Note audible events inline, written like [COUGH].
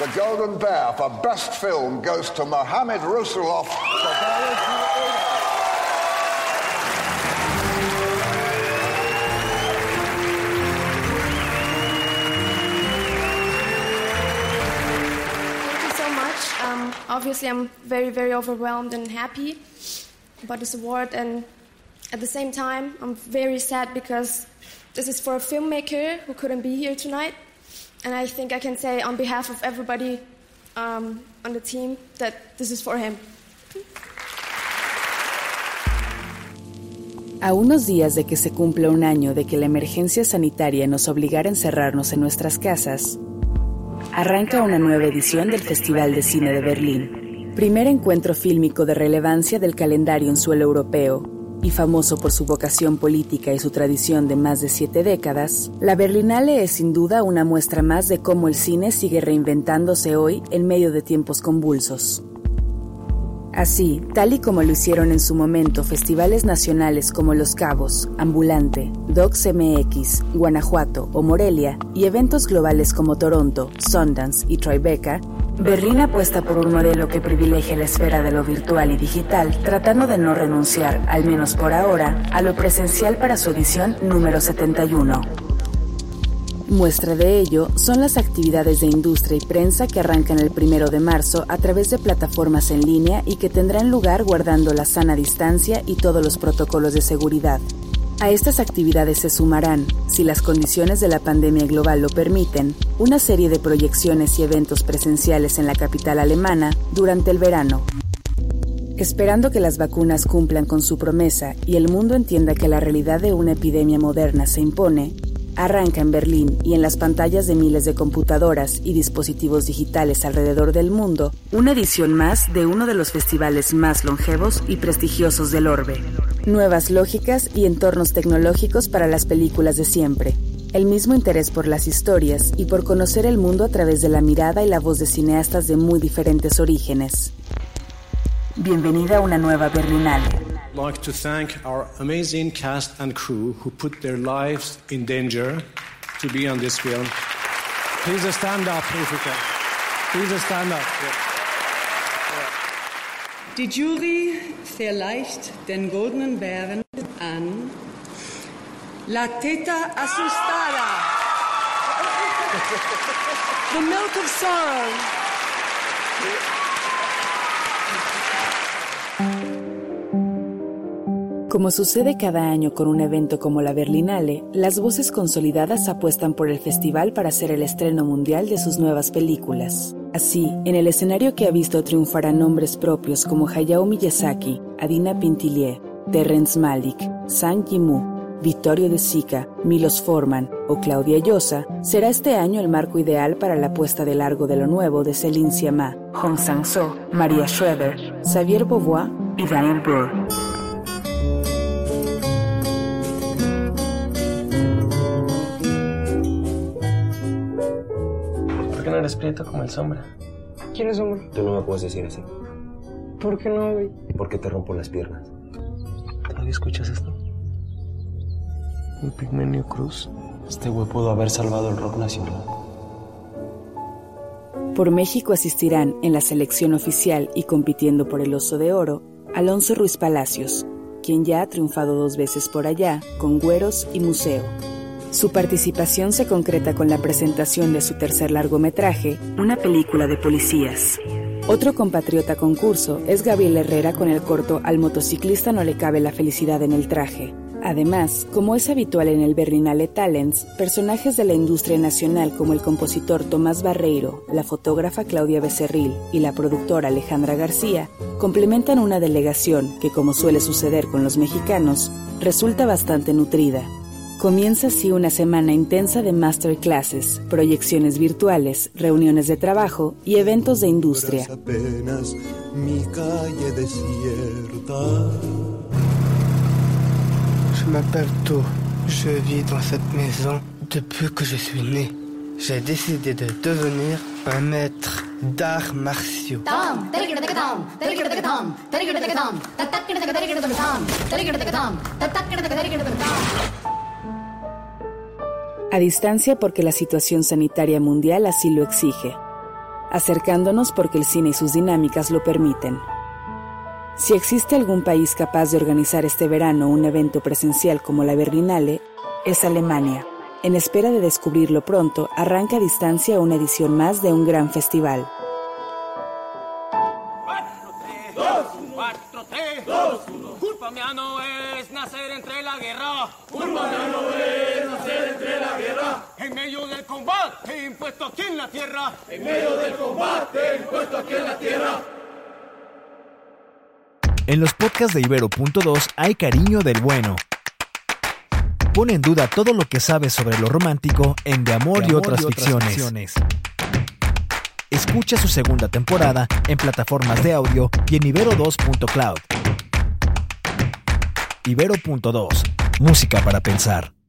The Golden Bear for Best Film goes to Mohamed Rusulov. Thank you so much. Um, obviously, I'm very, very overwhelmed and happy about this award, and at the same time, I'm very sad because this is for a filmmaker who couldn't be here tonight, and I think I can say on behalf of everybody um, on the team that this is for him. A unos días de que se cumpla un año de que la emergencia sanitaria nos obligara a encerrarnos en nuestras casas, arranca una nueva edición del Festival de Cine de Berlín, primer encuentro fílmico de relevancia del calendario en suelo europeo y famoso por su vocación política y su tradición de más de siete décadas, la Berlinale es sin duda una muestra más de cómo el cine sigue reinventándose hoy en medio de tiempos convulsos. Así, tal y como lo hicieron en su momento festivales nacionales como Los Cabos, Ambulante, Docs MX, Guanajuato o Morelia, y eventos globales como Toronto, Sundance y Tribeca, Berlín apuesta por un modelo que privilegia la esfera de lo virtual y digital, tratando de no renunciar, al menos por ahora, a lo presencial para su edición número 71. Muestra de ello son las actividades de industria y prensa que arrancan el primero de marzo a través de plataformas en línea y que tendrán lugar guardando la sana distancia y todos los protocolos de seguridad. A estas actividades se sumarán, si las condiciones de la pandemia global lo permiten, una serie de proyecciones y eventos presenciales en la capital alemana durante el verano. Esperando que las vacunas cumplan con su promesa y el mundo entienda que la realidad de una epidemia moderna se impone, arranca en Berlín y en las pantallas de miles de computadoras y dispositivos digitales alrededor del mundo una edición más de uno de los festivales más longevos y prestigiosos del orbe. Nuevas lógicas y entornos tecnológicos para las películas de siempre. El mismo interés por las historias y por conocer el mundo a través de la mirada y la voz de cineastas de muy diferentes orígenes. Bienvenida a una nueva Berlinale. like to thank our amazing cast and crew who put their lives in danger to be on this film. Please stand up if you can. Please stand up. Die Jury verleicht den Goldenen Bären an La Teta Asustada. [LAUGHS] the Milk of Sorrow. Como sucede cada año con un evento como la Berlinale, las voces consolidadas apuestan por el festival para hacer el estreno mundial de sus nuevas películas. Así, en el escenario que ha visto triunfar a nombres propios como Hayao Miyazaki, Adina Pintillier, Terrence Malick, Sang Yimou, Vittorio De Sica, Milos Forman o Claudia Llosa, será este año el marco ideal para la puesta de largo de lo nuevo de Céline Sciamma, Hong Sang-soo, Maria Schroeder, Xavier Beauvoir y Daniel Brühl. Qué no eres prieto como el sombra? ¿Quién es hombre? Tú no me puedes decir así. ¿Por qué no, güey? Porque te rompo las piernas. ¿Todavía escuchas esto? Un pigmenio cruz. Este güey pudo haber salvado el rock nacional. Por México asistirán en la selección oficial y compitiendo por el Oso de Oro, Alonso Ruiz Palacios, quien ya ha triunfado dos veces por allá con Güeros y Museo. Su participación se concreta con la presentación de su tercer largometraje, una película de policías. Otro compatriota concurso es Gabriel Herrera con el corto Al motociclista no le cabe la felicidad en el traje. Además, como es habitual en el Berlinale Talents, personajes de la industria nacional como el compositor Tomás Barreiro, la fotógrafa Claudia Becerril y la productora Alejandra García complementan una delegación que, como suele suceder con los mexicanos, resulta bastante nutrida. Comienza así una semana intensa de masterclasses, proyecciones virtuales, reuniones de trabajo y eventos de industria. apenas mi calle desierta. Je m'appelle To. Je vis dans cette maison depuis que je suis né. J'ai décidé de devenir un maître d'arts martiaux. A distancia porque la situación sanitaria mundial así lo exige. acercándonos porque el cine y sus dinámicas lo permiten. Si existe algún país capaz de organizar este verano un evento presencial como la Berlinale, es Alemania. En espera de descubrirlo pronto, arranca a distancia una edición más de un gran festival. Es nacer entre la guerra. Culpa mía no es nacer entre la guerra. En medio del combate impuesto aquí en la tierra. En medio del combate impuesto aquí en la tierra. En los podcasts de Ibero.2 hay cariño del bueno. Pone en duda todo lo que sabes sobre lo romántico en De Amor, y, otras ficciones. Escucha su segunda temporada en plataformas de audio y en ibero2.cloud. Ibero.2. Música para pensar.